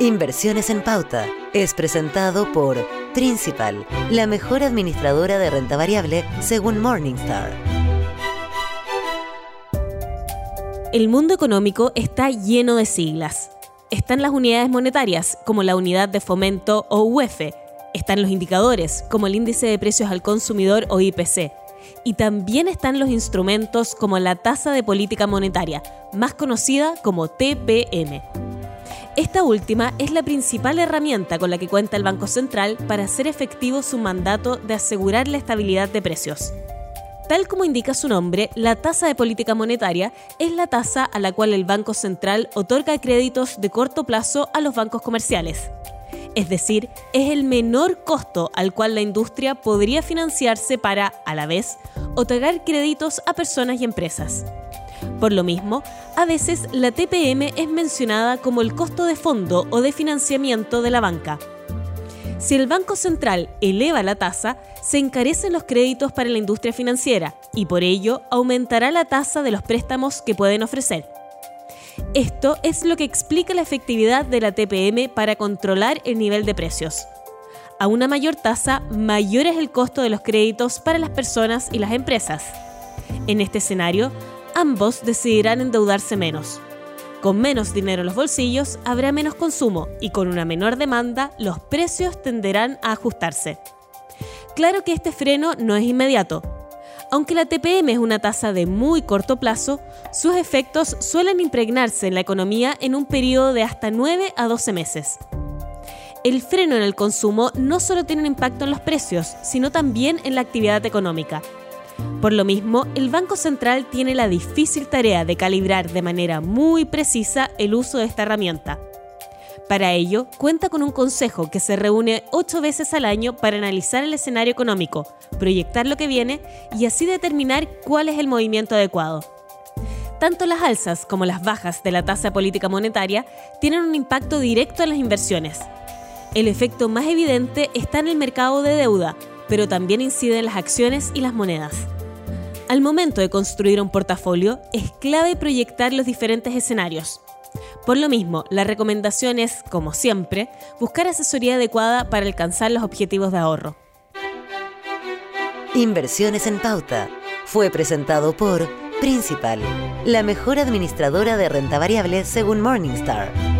Inversiones en Pauta es presentado por Principal, la mejor administradora de renta variable según Morningstar. El mundo económico está lleno de siglas. Están las unidades monetarias, como la unidad de fomento o UEF. Están los indicadores, como el índice de precios al consumidor o IPC. Y también están los instrumentos como la tasa de política monetaria, más conocida como TPM. Esta última es la principal herramienta con la que cuenta el Banco Central para hacer efectivo su mandato de asegurar la estabilidad de precios. Tal como indica su nombre, la tasa de política monetaria es la tasa a la cual el Banco Central otorga créditos de corto plazo a los bancos comerciales. Es decir, es el menor costo al cual la industria podría financiarse para, a la vez, otorgar créditos a personas y empresas. Por lo mismo, a veces la TPM es mencionada como el costo de fondo o de financiamiento de la banca. Si el Banco Central eleva la tasa, se encarecen los créditos para la industria financiera y por ello aumentará la tasa de los préstamos que pueden ofrecer. Esto es lo que explica la efectividad de la TPM para controlar el nivel de precios. A una mayor tasa, mayor es el costo de los créditos para las personas y las empresas. En este escenario, ambos decidirán endeudarse menos. Con menos dinero en los bolsillos habrá menos consumo y con una menor demanda los precios tenderán a ajustarse. Claro que este freno no es inmediato. Aunque la TPM es una tasa de muy corto plazo, sus efectos suelen impregnarse en la economía en un periodo de hasta 9 a 12 meses. El freno en el consumo no solo tiene un impacto en los precios, sino también en la actividad económica, por lo mismo, el Banco Central tiene la difícil tarea de calibrar de manera muy precisa el uso de esta herramienta. Para ello, cuenta con un consejo que se reúne ocho veces al año para analizar el escenario económico, proyectar lo que viene y así determinar cuál es el movimiento adecuado. Tanto las alzas como las bajas de la tasa política monetaria tienen un impacto directo en las inversiones. El efecto más evidente está en el mercado de deuda, pero también incide en las acciones y las monedas. Al momento de construir un portafolio, es clave proyectar los diferentes escenarios. Por lo mismo, la recomendación es, como siempre, buscar asesoría adecuada para alcanzar los objetivos de ahorro. Inversiones en pauta fue presentado por Principal, la mejor administradora de renta variable según Morningstar.